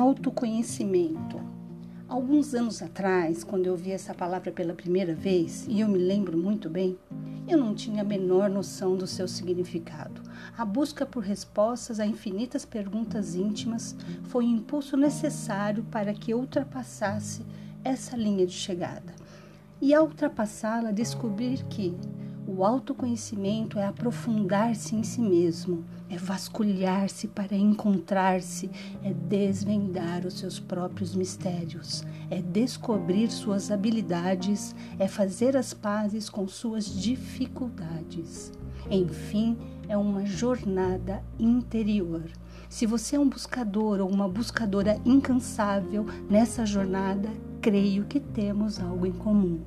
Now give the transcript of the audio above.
Autoconhecimento. Alguns anos atrás, quando eu vi essa palavra pela primeira vez, e eu me lembro muito bem, eu não tinha a menor noção do seu significado. A busca por respostas a infinitas perguntas íntimas foi o impulso necessário para que eu ultrapassasse essa linha de chegada. E ao ultrapassá-la, descobrir que o autoconhecimento é aprofundar-se em si mesmo, é vasculhar-se para encontrar-se, é desvendar os seus próprios mistérios, é descobrir suas habilidades, é fazer as pazes com suas dificuldades. Enfim, é uma jornada interior. Se você é um buscador ou uma buscadora incansável nessa jornada, creio que temos algo em comum.